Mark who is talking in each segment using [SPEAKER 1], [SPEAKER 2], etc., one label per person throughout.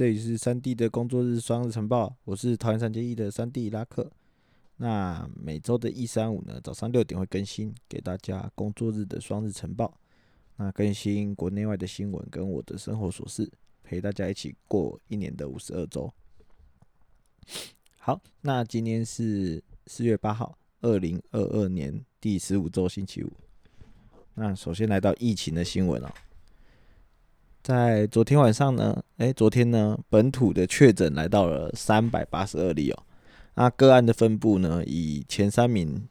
[SPEAKER 1] 这里是三 D 的工作日双日晨报，我是桃园三结义的三 D 拉克。那每周的一三五呢，早上六点会更新给大家工作日的双日晨报。那更新国内外的新闻跟我的生活琐事，陪大家一起过一年的五十二周。好，那今天是四月八号，二零二二年第十五周星期五。那首先来到疫情的新闻哦。在昨天晚上呢，哎，昨天呢，本土的确诊来到了三百八十二例哦。那个案的分布呢，以前三名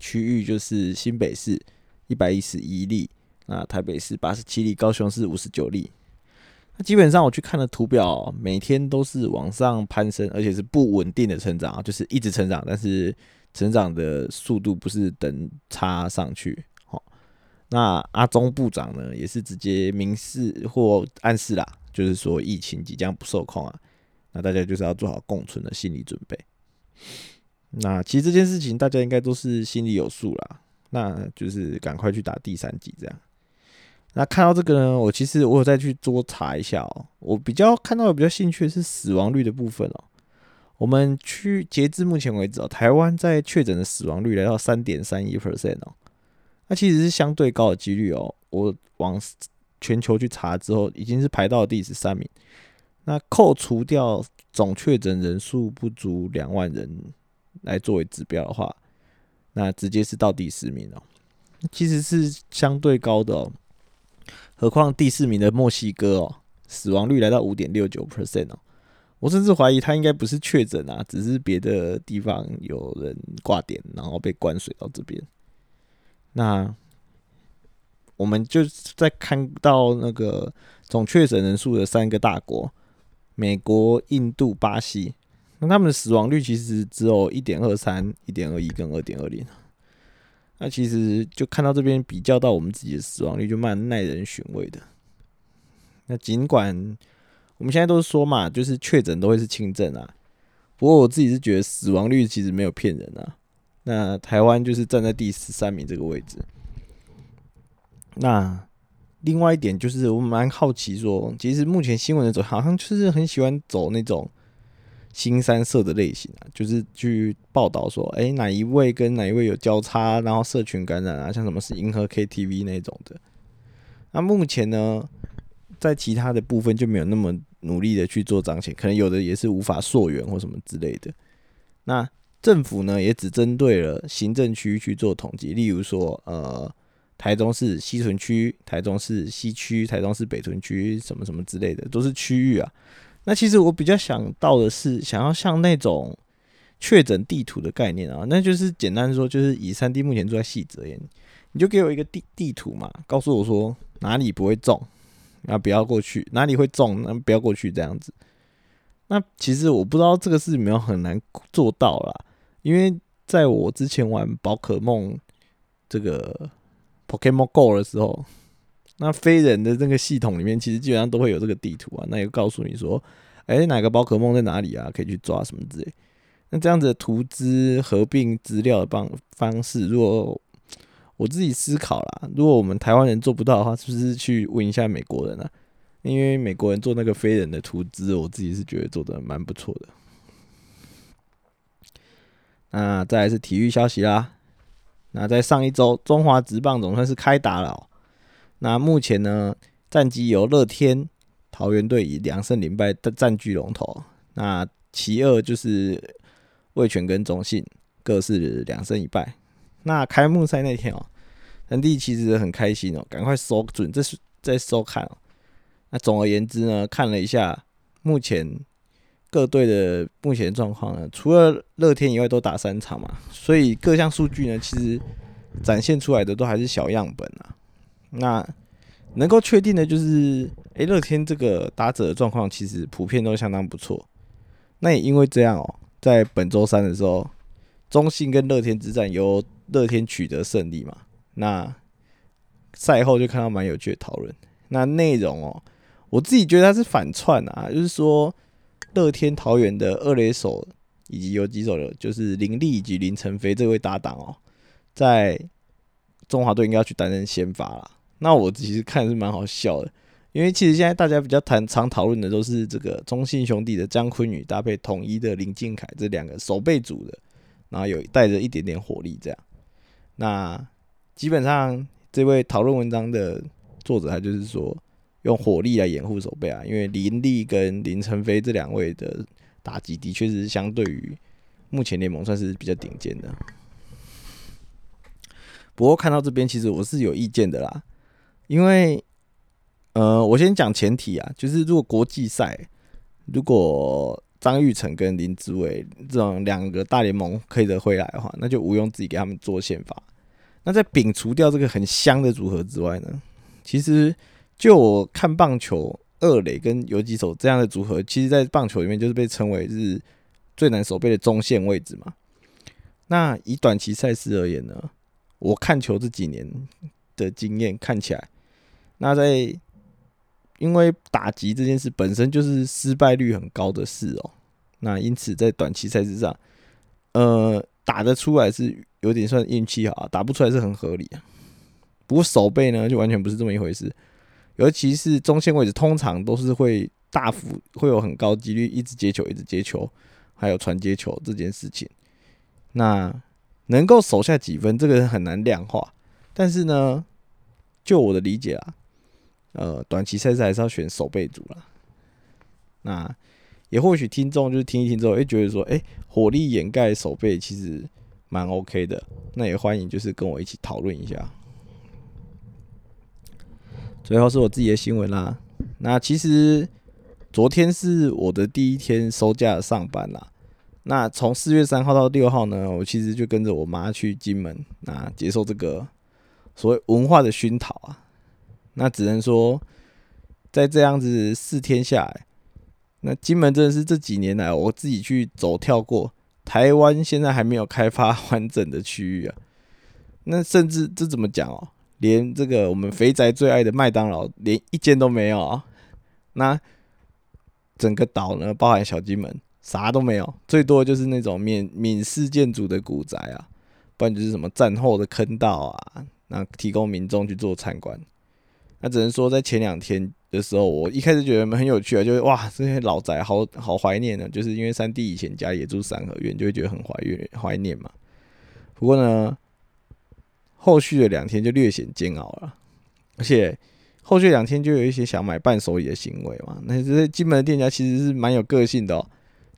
[SPEAKER 1] 区域就是新北市一百一十一例，那台北市八十七例，高雄市五十九例。那基本上我去看了图表，每天都是往上攀升，而且是不稳定的成长，就是一直成长，但是成长的速度不是等差上去。那阿中部长呢，也是直接明示或暗示啦，就是说疫情即将不受控啊，那大家就是要做好共存的心理准备。那其实这件事情大家应该都是心里有数啦，那就是赶快去打第三剂这样。那看到这个呢，我其实我有再去多查一下哦，我比较看到的比较兴趣的是死亡率的部分哦。我们去截至目前为止哦，台湾在确诊的死亡率来到三点三一 percent 哦。那其实是相对高的几率哦。我往全球去查之后，已经是排到第十三名。那扣除掉总确诊人数不足两万人来作为指标的话，那直接是到第十名哦。其实是相对高的哦。何况第四名的墨西哥哦，死亡率来到五点六九 percent 哦。我甚至怀疑他应该不是确诊啊，只是别的地方有人挂点，然后被关水到这边。那我们就在看到那个总确诊人数的三个大国：美国、印度、巴西。那他们的死亡率其实只有一点二三、一点二一跟二点二零。那其实就看到这边比较到我们自己的死亡率，就蛮耐人寻味的。那尽管我们现在都是说嘛，就是确诊都会是轻症啊，不过我自己是觉得死亡率其实没有骗人啊。那台湾就是站在第十三名这个位置。那另外一点就是，我蛮好奇说，其实目前新闻的走好像就是很喜欢走那种新三色的类型啊，就是去报道说，哎，哪一位跟哪一位有交叉，然后社群感染啊，像什么是银河 KTV 那种的。那目前呢，在其他的部分就没有那么努力的去做彰显，可能有的也是无法溯源或什么之类的。那政府呢也只针对了行政区去做统计，例如说，呃，台中市西屯区、台中市西区、台中市北屯区什么什么之类的，都是区域啊。那其实我比较想到的是，想要像那种确诊地图的概念啊，那就是简单说，就是以三 D 目前做在细则言，你就给我一个地地图嘛，告诉我说哪里不会中，那不要过去；哪里会中，那不要过去这样子。那其实我不知道这个是没有很难做到啦。因为在我之前玩宝可梦这个 Pokemon Go 的时候，那非人的那个系统里面，其实基本上都会有这个地图啊，那也告诉你说，哎，哪个宝可梦在哪里啊，可以去抓什么之类。那这样子的图资合并资料的方方式，如果我自己思考啦，如果我们台湾人做不到的话，是不是去问一下美国人啊？因为美国人做那个非人的图资，我自己是觉得做的蛮不错的。那再来是体育消息啦。那在上一周，中华职棒总算是开打了。那目前呢，战绩由乐天桃园队以两胜零败占据龙头。那其二就是味全跟中信各是两胜一败。那开幕赛那天哦，三弟其实很开心哦，赶快收准，这是在收看哦。那总而言之呢，看了一下目前。各队的目前状况呢，除了乐天以外都打三场嘛，所以各项数据呢，其实展现出来的都还是小样本啊。那能够确定的就是，诶，乐天这个打者的状况其实普遍都相当不错。那也因为这样哦，在本周三的时候，中信跟乐天之战由乐天取得胜利嘛。那赛后就看到蛮有趣的讨论。那内容哦，我自己觉得它是反串啊，就是说。乐天桃园的二垒手以及有几手的，就是林立以及林晨飞这位搭档哦，在中华队应该要去担任先发了。那我其实看是蛮好笑的，因为其实现在大家比较谈常讨论的都是这个中信兄弟的江坤宇搭配统一的林敬凯这两个守备组的，然后有带着一点点火力这样。那基本上这位讨论文章的作者他就是说用火力来掩护守备啊，因为林立跟林晨飞这两位的打击的确是相对于目前联盟算是比较顶尖的。不过看到这边其实我是有意见的啦，因为。呃，我先讲前提啊，就是如果国际赛，如果张玉成跟林志伟这种两个大联盟可以的回来的话，那就毋庸置疑给他们做宪法。那在摒除掉这个很香的组合之外呢，其实就我看棒球二垒跟游击手这样的组合，其实在棒球里面就是被称为是最难守备的中线位置嘛。那以短期赛事而言呢，我看球这几年的经验看起来，那在因为打击这件事本身就是失败率很高的事哦，那因此在短期赛事上，呃，打得出来是有点算运气好，打不出来是很合理啊。不过守备呢就完全不是这么一回事，尤其是中线位置，通常都是会大幅会有很高几率一直接球，一直接球，还有传接球这件事情。那能够守下几分，这个很难量化。但是呢，就我的理解啊。呃，短期赛事还是要选守备组了。那也或许听众就是听一听之后，哎，觉得说，哎，火力掩盖守备其实蛮 OK 的。那也欢迎就是跟我一起讨论一下。最后是我自己的新闻啦。那其实昨天是我的第一天收假上班啦。那从四月三号到六号呢，我其实就跟着我妈去金门，那接受这个所谓文化的熏陶啊。那只能说，在这样子四天下来，那金门真的是这几年来我自己去走跳过，台湾现在还没有开发完整的区域啊。那甚至这怎么讲哦？连这个我们肥宅最爱的麦当劳，连一间都没有啊。那整个岛呢，包含小金门，啥都没有，最多就是那种闽闽式建筑的古宅啊，不然就是什么战后的坑道啊，那提供民众去做参观。那只能说，在前两天的时候，我一开始觉得很有趣啊，就是哇，这些老宅好好怀念呢。就是因为三弟以前家也住三合院，就会觉得很怀怀念嘛。不过呢，后续的两天就略显煎熬了，而且后续两天就有一些想买伴手礼的行为嘛。那这些金门的店家其实是蛮有个性的，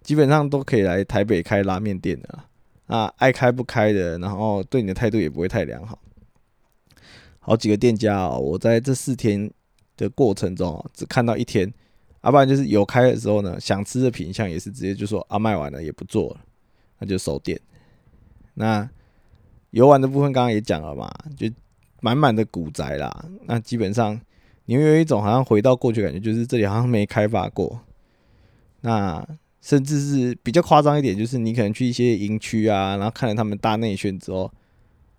[SPEAKER 1] 基本上都可以来台北开拉面店的啊，爱开不开的，然后对你的态度也不会太良好。好几个店家哦，我在这四天的过程中，只看到一天，要不然就是有开的时候呢，想吃的品相也是直接就说啊卖完了也不做了，那就收店。那游玩的部分刚刚也讲了嘛，就满满的古宅啦，那基本上你会有一种好像回到过去感觉，就是这里好像没开发过。那甚至是比较夸张一点，就是你可能去一些营区啊，然后看了他们大内宣之后。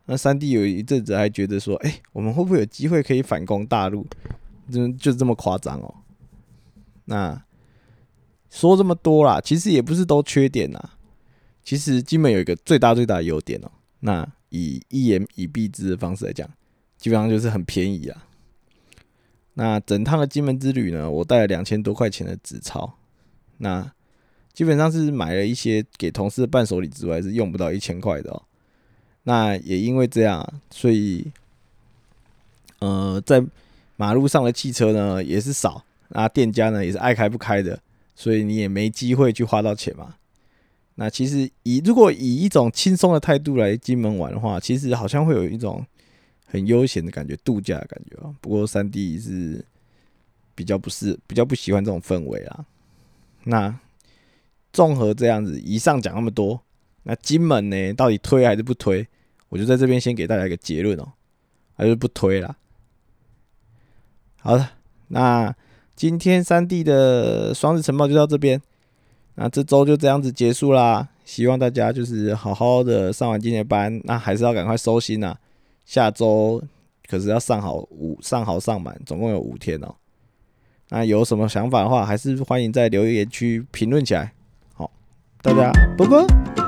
[SPEAKER 1] 那三弟有一阵子还觉得说，哎，我们会不会有机会可以反攻大陆？就就这么夸张哦。那说这么多啦，其实也不是都缺点呐。其实金门有一个最大最大的优点哦。那以一言以蔽之的方式来讲，基本上就是很便宜啊。那整趟的金门之旅呢，我带了两千多块钱的纸钞。那基本上是买了一些给同事的伴手礼之外，是用不到一千块的哦。那也因为这样，所以，呃，在马路上的汽车呢也是少，那店家呢也是爱开不开的，所以你也没机会去花到钱嘛。那其实以如果以一种轻松的态度来金门玩的话，其实好像会有一种很悠闲的感觉，度假的感觉啊。不过三弟是比较不是比较不喜欢这种氛围啊。那综合这样子，以上讲那么多，那金门呢，到底推还是不推？我就在这边先给大家一个结论哦，还是不推了。好的，那今天三 D 的双日晨报就到这边，那这周就这样子结束啦。希望大家就是好好的上完今天的班，那还是要赶快收心呐。下周可是要上好五上好上满，总共有五天哦。那有什么想法的话，还是欢迎在留言区评论起来。好，大家拜拜。